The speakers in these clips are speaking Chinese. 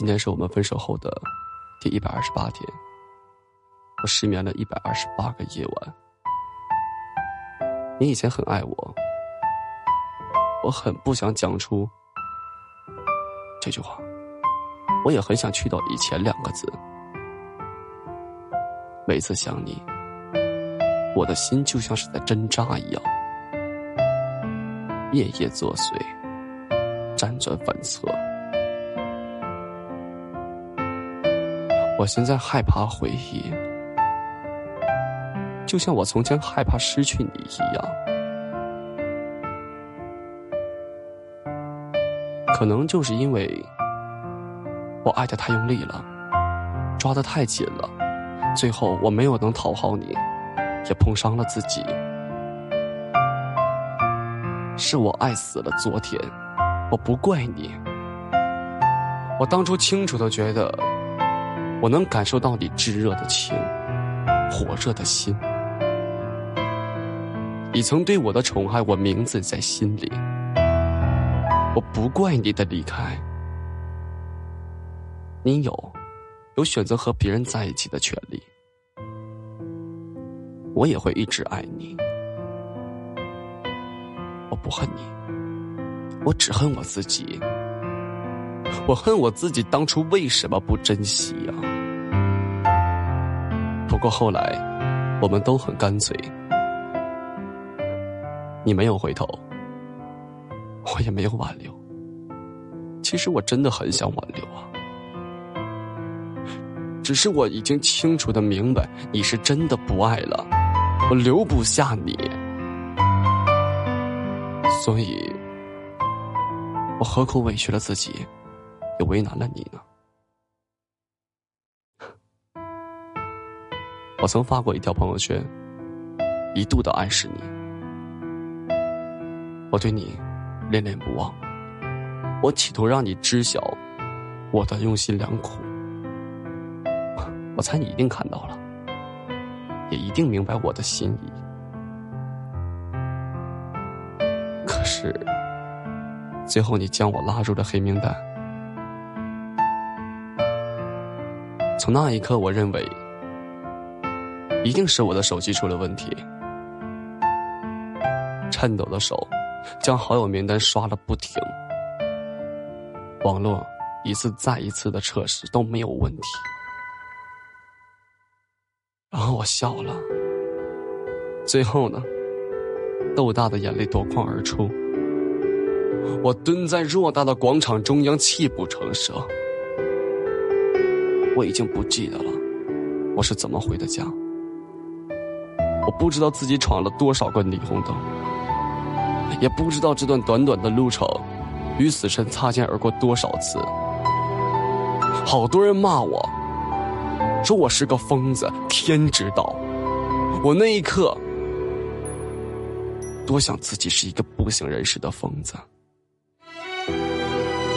今天是我们分手后的第一百二十八天，我失眠了一百二十八个夜晚。你以前很爱我，我很不想讲出这句话，我也很想去掉以前两个字。每次想你，我的心就像是在针扎一样，夜夜作祟，辗转反侧。我现在害怕回忆，就像我从前害怕失去你一样。可能就是因为我爱的太用力了，抓得太紧了，最后我没有能讨好你，也碰伤了自己。是我爱死了昨天，我不怪你。我当初清楚的觉得。我能感受到你炙热的情，火热的心。你曾对我的宠爱，我铭记在心里。我不怪你的离开，你有，有选择和别人在一起的权利。我也会一直爱你。我不恨你，我只恨我自己。我恨我自己当初为什么不珍惜呀？不过后来，我们都很干脆。你没有回头，我也没有挽留。其实我真的很想挽留啊，只是我已经清楚的明白，你是真的不爱了，我留不下你，所以，我何苦委屈了自己？也为难了你呢。我曾发过一条朋友圈，一度的暗示你，我对你恋恋不忘，我企图让你知晓我的用心良苦。我猜你一定看到了，也一定明白我的心意。可是，最后你将我拉入了黑名单。从那一刻，我认为一定是我的手机出了问题。颤抖的手将好友名单刷了不停，网络一次再一次的测试都没有问题。然后我笑了，最后呢，豆大的眼泪夺眶而出。我蹲在偌大的广场中央，泣不成声。我已经不记得了，我是怎么回的家。我不知道自己闯了多少个霓虹灯，也不知道这段短短的路程，与死神擦肩而过多少次。好多人骂我，说我是个疯子，天知道。我那一刻，多想自己是一个不省人事的疯子。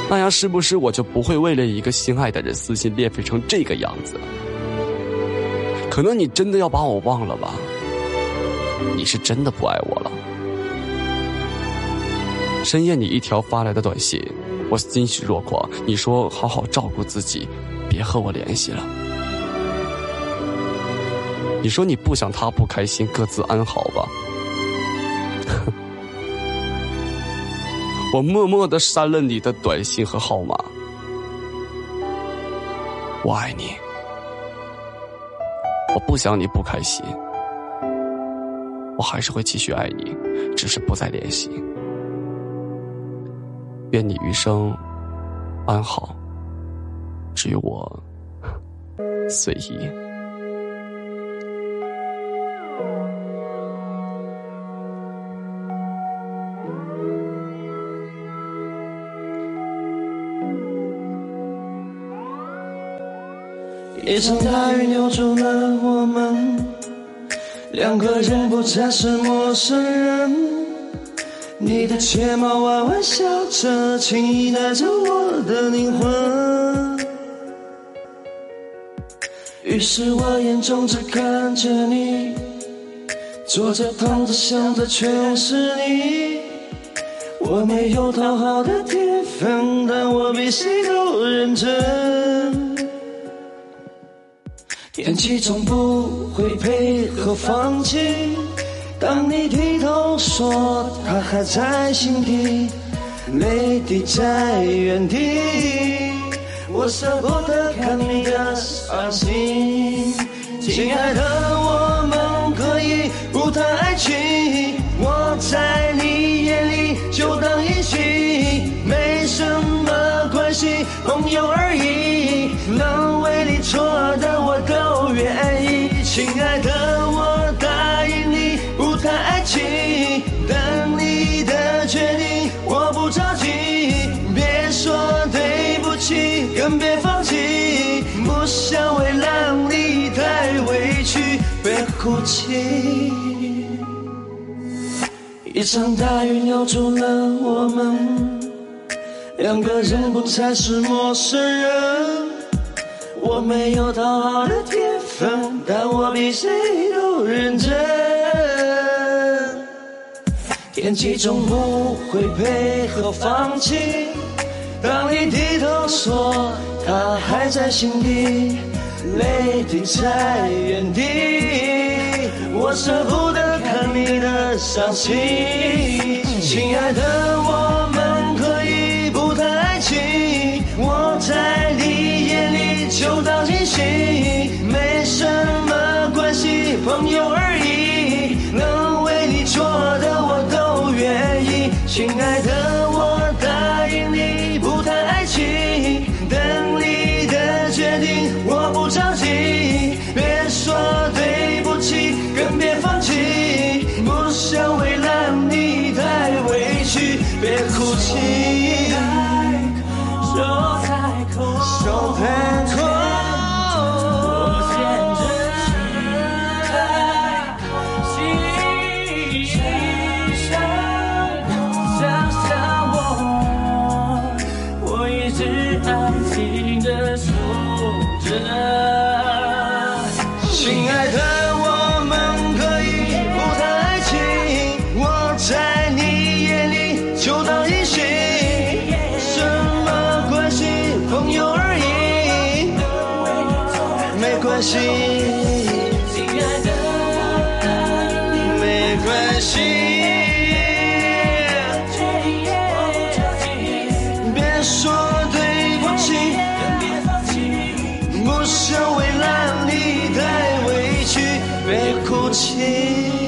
那样是不是我就不会为了一个心爱的人撕心裂肺成这个样子？可能你真的要把我忘了吧？你是真的不爱我了。深夜你一条发来的短信，我欣喜若狂。你说好好照顾自己，别和我联系了。你说你不想他不开心，各自安好吧。我默默的删了你的短信和号码。我爱你，我不想你不开心，我还是会继续爱你，只是不再联系。愿你余生安好，至于我，随意。一场大雨扭住了我们，两个人不再是陌生人。你的睫毛弯弯笑着，轻易带走我的灵魂。于是我眼中只看着你，坐着躺着想着全是你。我没有讨好的天。分，但我比谁都认真。天气总不会配合放弃，当你低头说他还在心底，泪滴在原地，我舍不得看你的伤心。亲爱的，我们可以不谈爱情，我在你眼里就当一起，没什么关系，朋友而已。哭泣。一场大雨留住了我们，两个人不再是陌生人。我没有讨好的天分，但我比谁都认真。天气总不会配合放弃，当你低头说他还在心底，泪滴在原地，我舍不得看你的伤心。亲爱的，我们泣。说太空，亲爱的，没关系。别说对不起，别放弃，不想为让你太委屈，别哭泣。